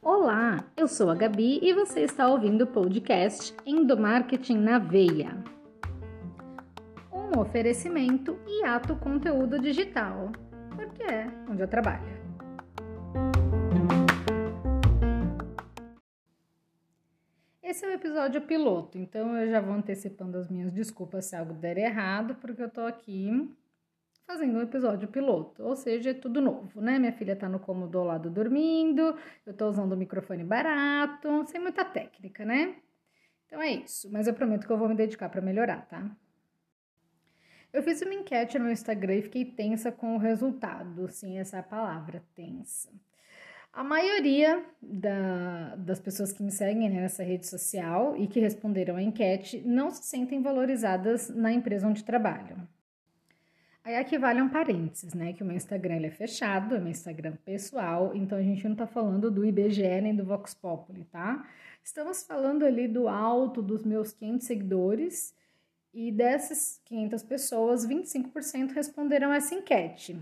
Olá, eu sou a Gabi e você está ouvindo o podcast Endomarketing na Veia. Um oferecimento e ato conteúdo digital, porque é onde eu trabalho. Esse é o episódio piloto, então eu já vou antecipando as minhas desculpas se algo der errado, porque eu tô aqui fazendo um episódio piloto, ou seja, é tudo novo, né? Minha filha tá no cômodo ao lado dormindo, eu tô usando um microfone barato, sem muita técnica, né? Então é isso, mas eu prometo que eu vou me dedicar para melhorar, tá? Eu fiz uma enquete no meu Instagram e fiquei tensa com o resultado, sim, essa é a palavra, tensa. A maioria da, das pessoas que me seguem né, nessa rede social e que responderam à enquete não se sentem valorizadas na empresa onde trabalham. Aí aqui vale um parênteses, né? Que o meu Instagram ele é fechado, é meu Instagram pessoal, então a gente não tá falando do IBGE nem do Vox Populi, tá? Estamos falando ali do alto dos meus 500 seguidores e dessas 500 pessoas, 25% responderam essa enquete.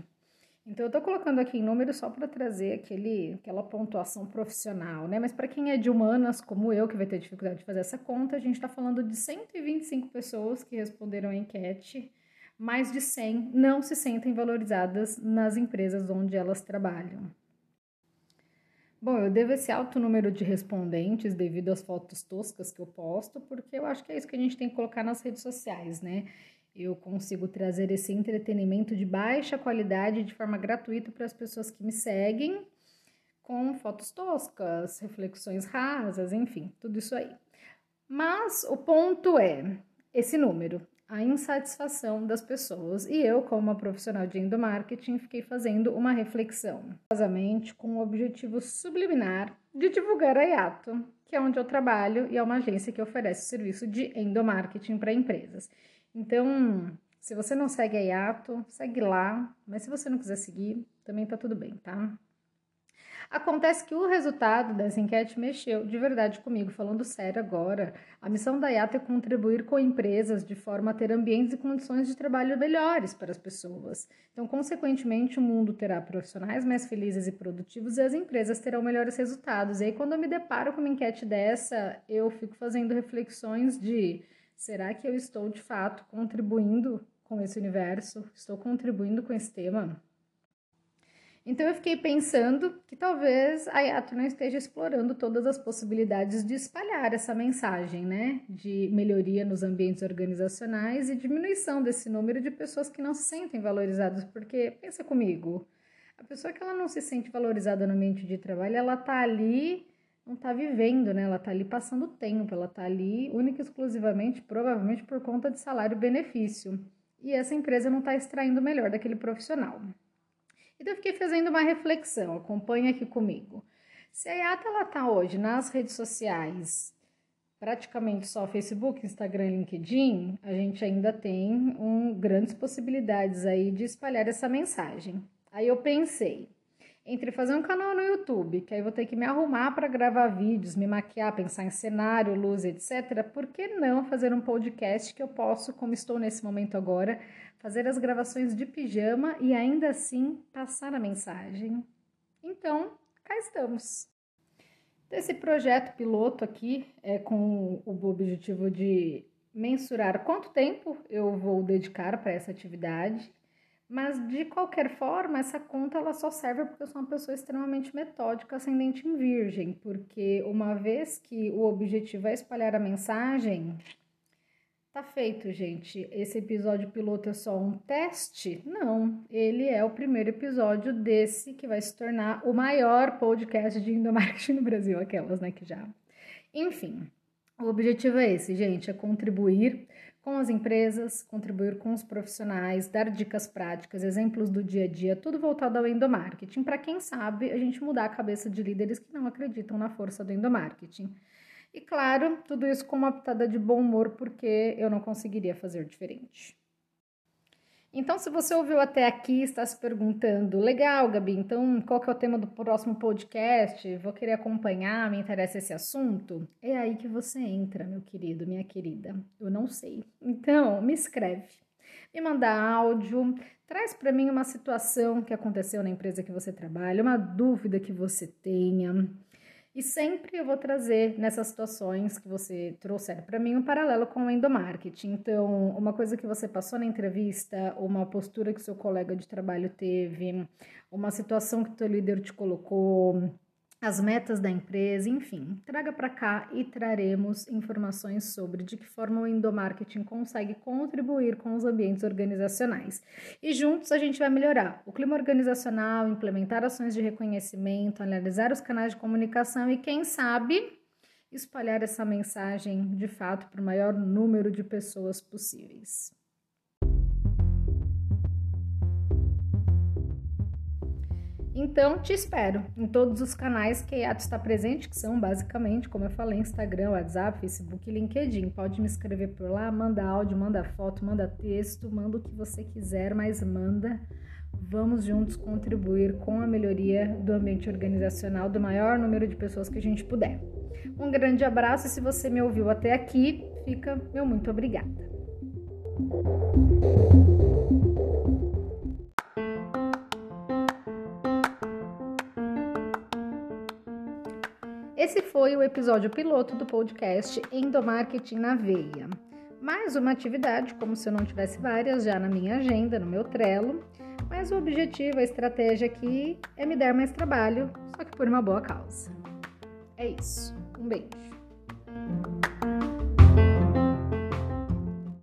Então eu tô colocando aqui em número só para trazer aquele, aquela pontuação profissional, né? Mas para quem é de humanas, como eu, que vai ter dificuldade de fazer essa conta, a gente está falando de 125 pessoas que responderam a enquete mais de 100 não se sentem valorizadas nas empresas onde elas trabalham. Bom, eu devo esse alto número de respondentes devido às fotos toscas que eu posto, porque eu acho que é isso que a gente tem que colocar nas redes sociais, né? Eu consigo trazer esse entretenimento de baixa qualidade de forma gratuita para as pessoas que me seguem, com fotos toscas, reflexões rasas, enfim, tudo isso aí. Mas o ponto é esse número a insatisfação das pessoas. E eu, como uma profissional de endomarketing, fiquei fazendo uma reflexão, basicamente com o objetivo subliminar de divulgar a Iato, que é onde eu trabalho e é uma agência que oferece serviço de endomarketing para empresas. Então, se você não segue a Iato, segue lá, mas se você não quiser seguir, também tá tudo bem, tá? Acontece que o resultado dessa enquete mexeu de verdade comigo, falando sério agora. A missão da IATA é contribuir com empresas de forma a ter ambientes e condições de trabalho melhores para as pessoas. Então, consequentemente, o mundo terá profissionais mais felizes e produtivos e as empresas terão melhores resultados. E aí, quando eu me deparo com uma enquete dessa, eu fico fazendo reflexões de será que eu estou de fato contribuindo com esse universo? Estou contribuindo com esse tema? Então eu fiquei pensando que talvez a Yato não esteja explorando todas as possibilidades de espalhar essa mensagem, né? De melhoria nos ambientes organizacionais e diminuição desse número de pessoas que não se sentem valorizadas. Porque, pensa comigo, a pessoa que ela não se sente valorizada no ambiente de trabalho, ela tá ali, não tá vivendo, né? Ela tá ali passando tempo, ela tá ali única e exclusivamente, provavelmente por conta de salário e benefício. E essa empresa não está extraindo o melhor daquele profissional. Então eu fiquei fazendo uma reflexão, acompanha aqui comigo. Se a IATA está hoje nas redes sociais, praticamente só Facebook, Instagram LinkedIn, a gente ainda tem um, grandes possibilidades aí de espalhar essa mensagem. Aí eu pensei, entre fazer um canal no YouTube, que aí vou ter que me arrumar para gravar vídeos, me maquiar, pensar em cenário, luz, etc. Por que não fazer um podcast que eu posso, como estou nesse momento agora, fazer as gravações de pijama e ainda assim passar a mensagem? Então, cá estamos. Esse projeto piloto aqui é com o objetivo de mensurar quanto tempo eu vou dedicar para essa atividade mas de qualquer forma, essa conta ela só serve porque eu sou uma pessoa extremamente metódica, ascendente em virgem, porque uma vez que o objetivo é espalhar a mensagem, tá feito, gente. Esse episódio piloto é só um teste? Não, ele é o primeiro episódio desse que vai se tornar o maior podcast de endomarketing no Brasil, aquelas, né, que já. Enfim, o objetivo é esse, gente, é contribuir com as empresas, contribuir com os profissionais, dar dicas práticas, exemplos do dia a dia, tudo voltado ao endomarketing, para quem sabe a gente mudar a cabeça de líderes que não acreditam na força do endomarketing. E claro, tudo isso com uma pitada de bom humor, porque eu não conseguiria fazer diferente. Então, se você ouviu até aqui está se perguntando, legal, Gabi, então qual que é o tema do próximo podcast? Vou querer acompanhar, me interessa esse assunto? É aí que você entra, meu querido, minha querida. Eu não sei. Então, me escreve. me mandar áudio, traz para mim uma situação que aconteceu na empresa que você trabalha, uma dúvida que você tenha. E sempre eu vou trazer nessas situações que você trouxer para mim um paralelo com o endomarketing. Então, uma coisa que você passou na entrevista, uma postura que seu colega de trabalho teve, uma situação que o teu líder te colocou, as metas da empresa, enfim, traga para cá e traremos informações sobre de que forma o endomarketing consegue contribuir com os ambientes organizacionais. E juntos a gente vai melhorar o clima organizacional, implementar ações de reconhecimento, analisar os canais de comunicação e, quem sabe, espalhar essa mensagem de fato para o maior número de pessoas possíveis. Então, te espero em todos os canais que a Yato está presente, que são basicamente, como eu falei, Instagram, WhatsApp, Facebook e LinkedIn. Pode me escrever por lá, manda áudio, manda foto, manda texto, manda o que você quiser, mas manda. Vamos juntos contribuir com a melhoria do ambiente organizacional do maior número de pessoas que a gente puder. Um grande abraço e se você me ouviu até aqui, fica meu muito obrigada. Esse foi o episódio piloto do podcast Endomarketing na Veia. Mais uma atividade, como se eu não tivesse várias já na minha agenda, no meu Trello, mas o objetivo, a estratégia aqui é me dar mais trabalho, só que por uma boa causa. É isso. Um beijo.